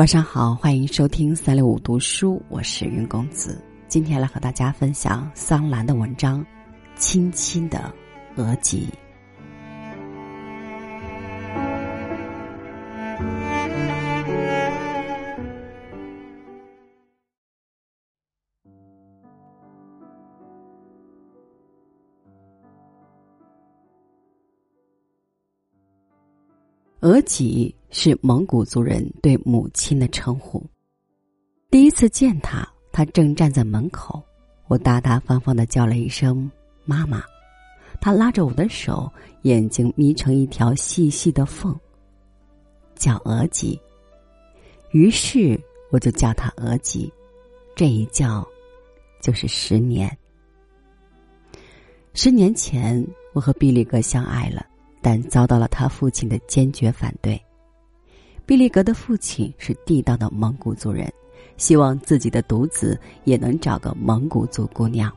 晚上好，欢迎收听三六五读书，我是云公子。今天来和大家分享桑兰的文章《轻轻的额吉》。额吉是蒙古族人对母亲的称呼。第一次见他，他正站在门口，我大大方方的叫了一声“妈妈”，他拉着我的手，眼睛眯成一条细细的缝，叫额吉。于是我就叫他额吉，这一叫就是十年。十年前，我和毕力格相爱了。但遭到了他父亲的坚决反对。毕利格的父亲是地道的蒙古族人，希望自己的独子也能找个蒙古族姑娘。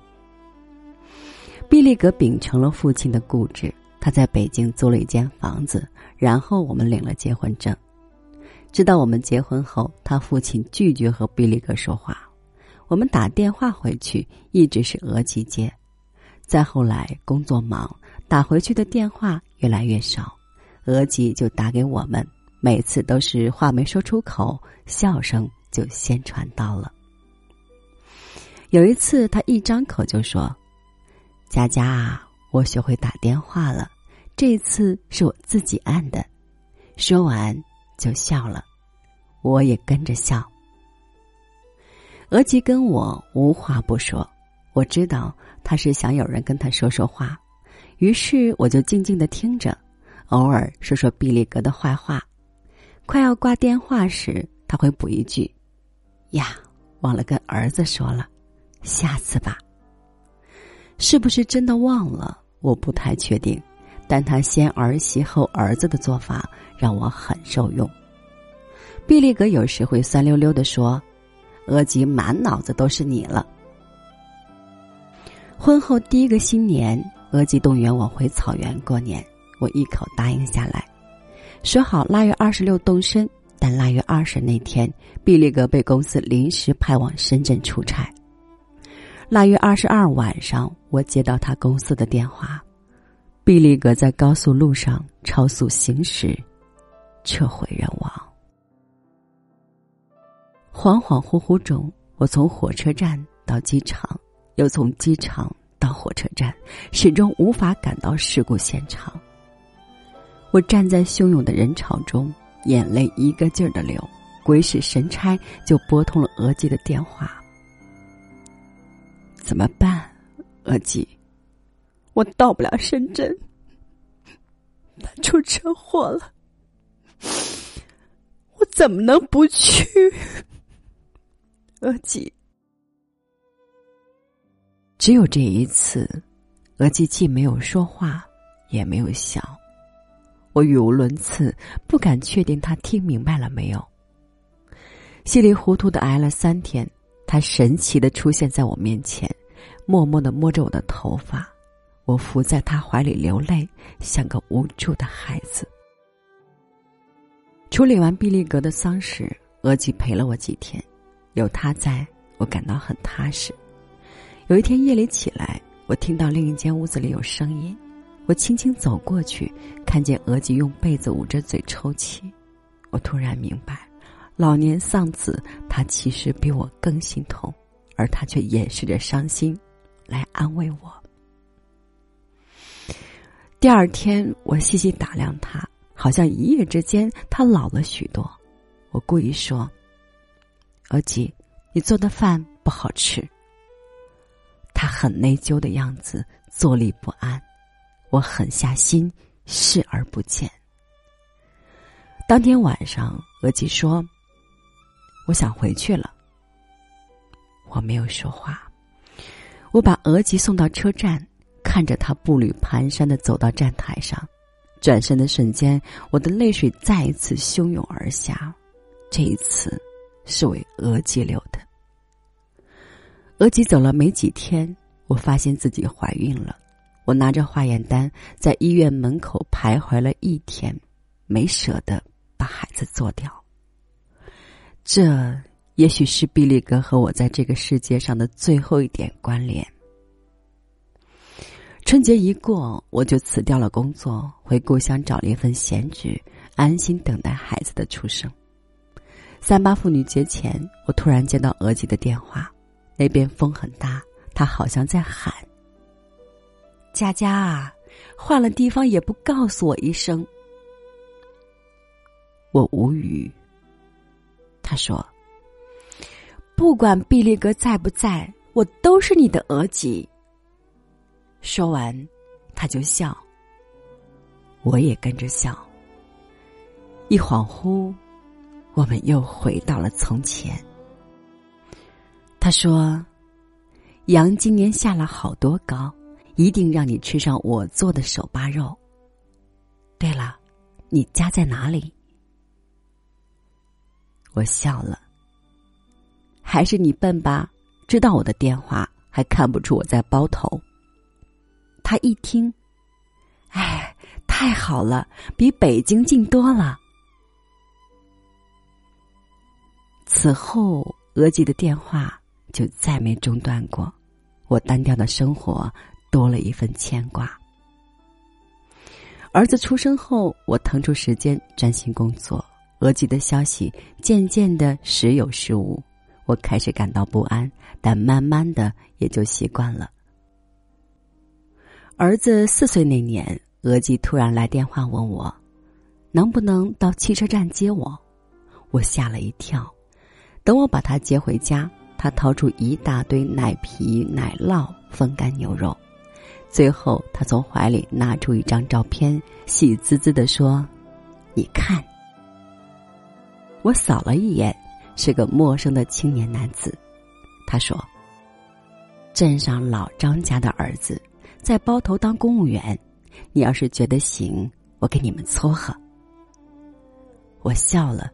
毕利格秉承了父亲的固执，他在北京租了一间房子，然后我们领了结婚证。直到我们结婚后，他父亲拒绝和毕利格说话。我们打电话回去，一直是额吉接。再后来，工作忙。打回去的电话越来越少，额吉就打给我们，每次都是话没说出口，笑声就先传到了。有一次，他一张口就说：“佳佳，我学会打电话了，这次是我自己按的。”说完就笑了，我也跟着笑。额吉跟我无话不说，我知道他是想有人跟他说说话。于是我就静静的听着，偶尔说说毕利格的坏话。快要挂电话时，他会补一句：“呀，忘了跟儿子说了，下次吧。”是不是真的忘了？我不太确定。但他先儿媳后儿子的做法让我很受用。毕利格有时会酸溜溜的说：“额吉满脑子都是你了。”婚后第一个新年。额吉动员我回草原过年，我一口答应下来，说好腊月二十六动身。但腊月二十那天，毕利格被公司临时派往深圳出差。腊月二十二晚上，我接到他公司的电话，毕利格在高速路上超速行驶，车毁人亡。恍恍惚惚中，我从火车站到机场，又从机场。到火车站，始终无法赶到事故现场。我站在汹涌的人潮中，眼泪一个劲儿的流。鬼使神差，就拨通了额吉的电话。怎么办，额吉？我到不了深圳，他出车祸了，我怎么能不去？额吉。只有这一次，额吉既没有说话，也没有笑。我语无伦次，不敢确定他听明白了没有。稀里糊涂的挨了三天，他神奇的出现在我面前，默默的摸着我的头发，我伏在他怀里流泪，像个无助的孩子。处理完毕利格的丧事，额吉陪了我几天，有他在，我感到很踏实。有一天夜里起来，我听到另一间屋子里有声音，我轻轻走过去，看见额吉用被子捂着嘴抽泣。我突然明白，老年丧子，他其实比我更心痛，而他却掩饰着伤心，来安慰我。第二天，我细细打量他，好像一夜之间他老了许多。我故意说：“额吉，你做的饭不好吃。”他很内疚的样子，坐立不安。我狠下心，视而不见。当天晚上，额吉说：“我想回去了。”我没有说话。我把额吉送到车站，看着他步履蹒跚的走到站台上，转身的瞬间，我的泪水再一次汹涌而下。这一次，是为额吉流的。额吉走了没几天，我发现自己怀孕了。我拿着化验单在医院门口徘徊了一天，没舍得把孩子做掉。这也许是毕利格和我在这个世界上的最后一点关联。春节一过，我就辞掉了工作，回故乡找了一份闲职，安心等待孩子的出生。三八妇女节前，我突然接到额吉的电话，那边风很大，他好像在喊：“佳佳啊，换了地方也不告诉我一声。”我无语。他说：“不管毕利格在不在，我都是你的额吉。”说完，他就笑，我也跟着笑。一恍惚，我们又回到了从前。他说：“羊今年下了好多羔，一定让你吃上我做的手扒肉。”对了，你家在哪里？我笑了。还是你笨吧？知道我的电话，还看不出我在包头。他一听，哎，太好了，比北京近多了。此后，额吉的电话就再没中断过，我单调的生活多了一份牵挂。儿子出生后，我腾出时间专心工作，额吉的消息渐渐的时有时无，我开始感到不安，但慢慢的也就习惯了。儿子四岁那年，额吉突然来电话问我，能不能到汽车站接我？我吓了一跳。等我把他接回家，他掏出一大堆奶皮、奶酪、风干牛肉，最后他从怀里拿出一张照片，喜滋滋的说：“你看。”我扫了一眼，是个陌生的青年男子。他说：“镇上老张家的儿子。”在包头当公务员，你要是觉得行，我给你们撮合。我笑了，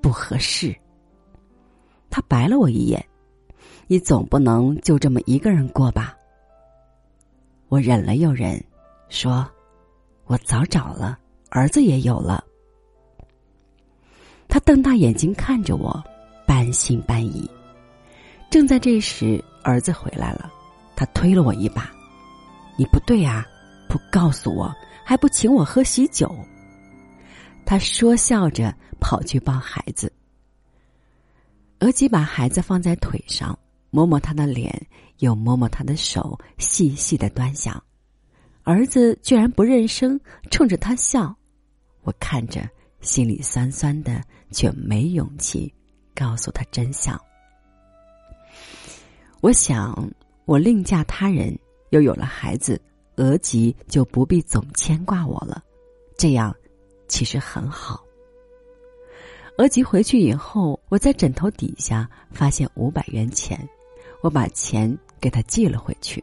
不合适。他白了我一眼，你总不能就这么一个人过吧？我忍了又忍，说：“我早找了，儿子也有了。”他瞪大眼睛看着我，半信半疑。正在这时，儿子回来了，他推了我一把。你不对啊！不告诉我，还不请我喝喜酒。他说笑着跑去抱孩子。额吉把孩子放在腿上，摸摸他的脸，又摸摸他的手，细细的端详。儿子居然不认生，冲着他笑。我看着，心里酸酸的，却没勇气告诉他真相。我想，我另嫁他人。又有了孩子，额吉就不必总牵挂我了，这样其实很好。额吉回去以后，我在枕头底下发现五百元钱，我把钱给他寄了回去。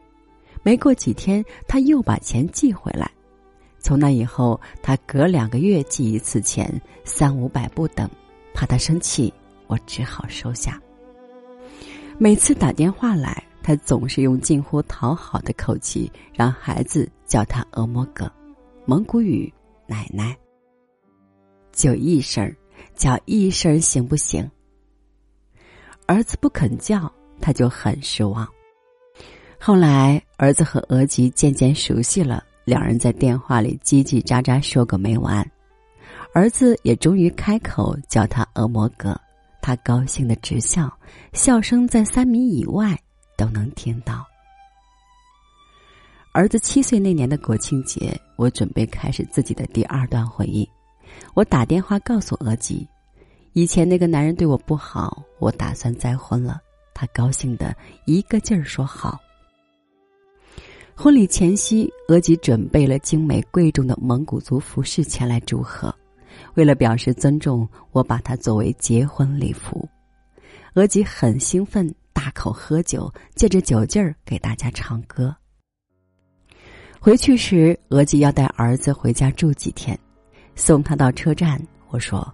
没过几天，他又把钱寄回来。从那以后，他隔两个月寄一次钱，三五百不等。怕他生气，我只好收下。每次打电话来。他总是用近乎讨好的口气让孩子叫他“恶魔哥”，蒙古语“奶奶”。就一声叫一声行不行？儿子不肯叫，他就很失望。后来，儿子和额吉渐渐熟悉了，两人在电话里叽叽喳喳说个没完。儿子也终于开口叫他“恶魔哥”，他高兴的直笑，笑声在三米以外。都能听到。儿子七岁那年的国庆节，我准备开始自己的第二段回忆。我打电话告诉额吉，以前那个男人对我不好，我打算再婚了。他高兴的一个劲儿说好。婚礼前夕，额吉准备了精美贵重的蒙古族服饰前来祝贺。为了表示尊重，我把它作为结婚礼服。额吉很兴奋。大口喝酒，借着酒劲儿给大家唱歌。回去时，额吉要带儿子回家住几天，送他到车站。我说：“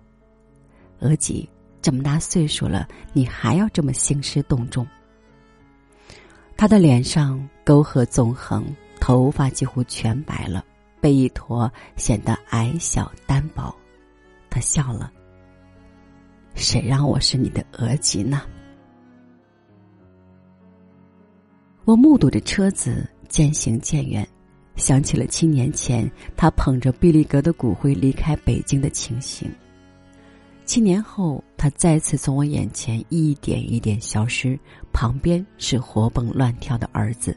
额吉这么大岁数了，你还要这么兴师动众？”他的脸上沟壑纵横，头发几乎全白了，背一驼显得矮小单薄。他笑了：“谁让我是你的额吉呢？我目睹着车子渐行渐远，想起了七年前他捧着毕利格的骨灰离开北京的情形。七年后，他再次从我眼前一点一点消失，旁边是活蹦乱跳的儿子。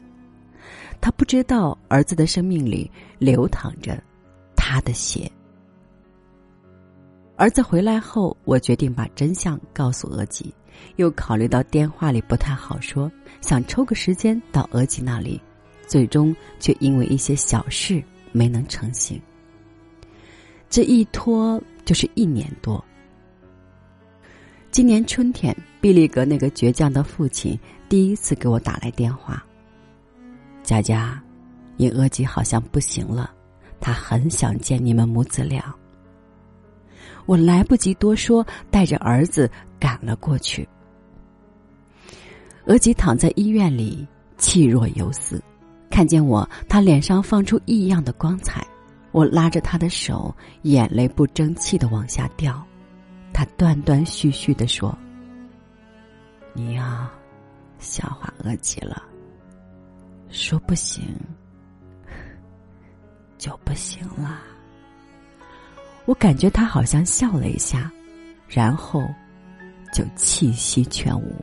他不知道儿子的生命里流淌着他的血。儿子回来后，我决定把真相告诉额吉，又考虑到电话里不太好说，想抽个时间到额吉那里，最终却因为一些小事没能成行。这一拖就是一年多。今年春天，毕利格那个倔强的父亲第一次给我打来电话。佳佳，你额吉好像不行了，他很想见你们母子俩。我来不及多说，带着儿子赶了过去。额吉躺在医院里，气若游丝。看见我，他脸上放出异样的光彩。我拉着他的手，眼泪不争气的往下掉。他断断续续的说：“你呀，笑话额吉了。说不行，就不行了。”我感觉他好像笑了一下，然后就气息全无。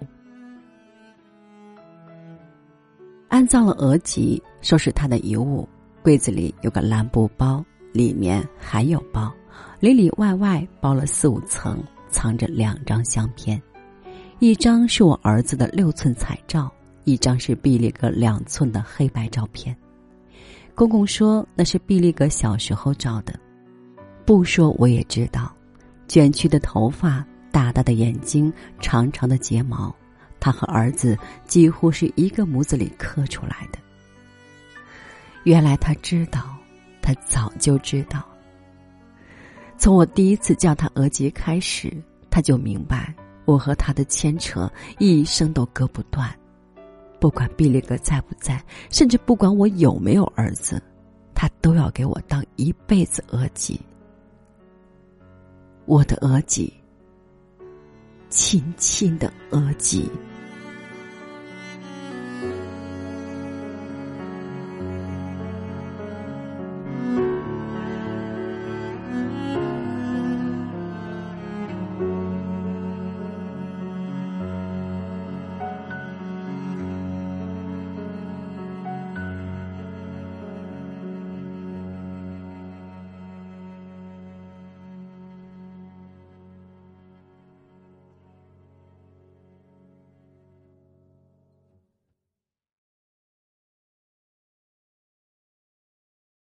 安葬了额吉，收拾他的遗物，柜子里有个蓝布包，里面还有包，里里外外包了四五层，藏着两张相片，一张是我儿子的六寸彩照，一张是毕利格两寸的黑白照片。公公说那是毕利格小时候照的。不说我也知道，卷曲的头发，大大的眼睛，长长的睫毛，他和儿子几乎是一个模子里刻出来的。原来他知道，他早就知道。从我第一次叫他额吉开始，他就明白我和他的牵扯一生都割不断。不管毕利格在不在，甚至不管我有没有儿子，他都要给我当一辈子额吉。我的额吉，亲亲的额吉。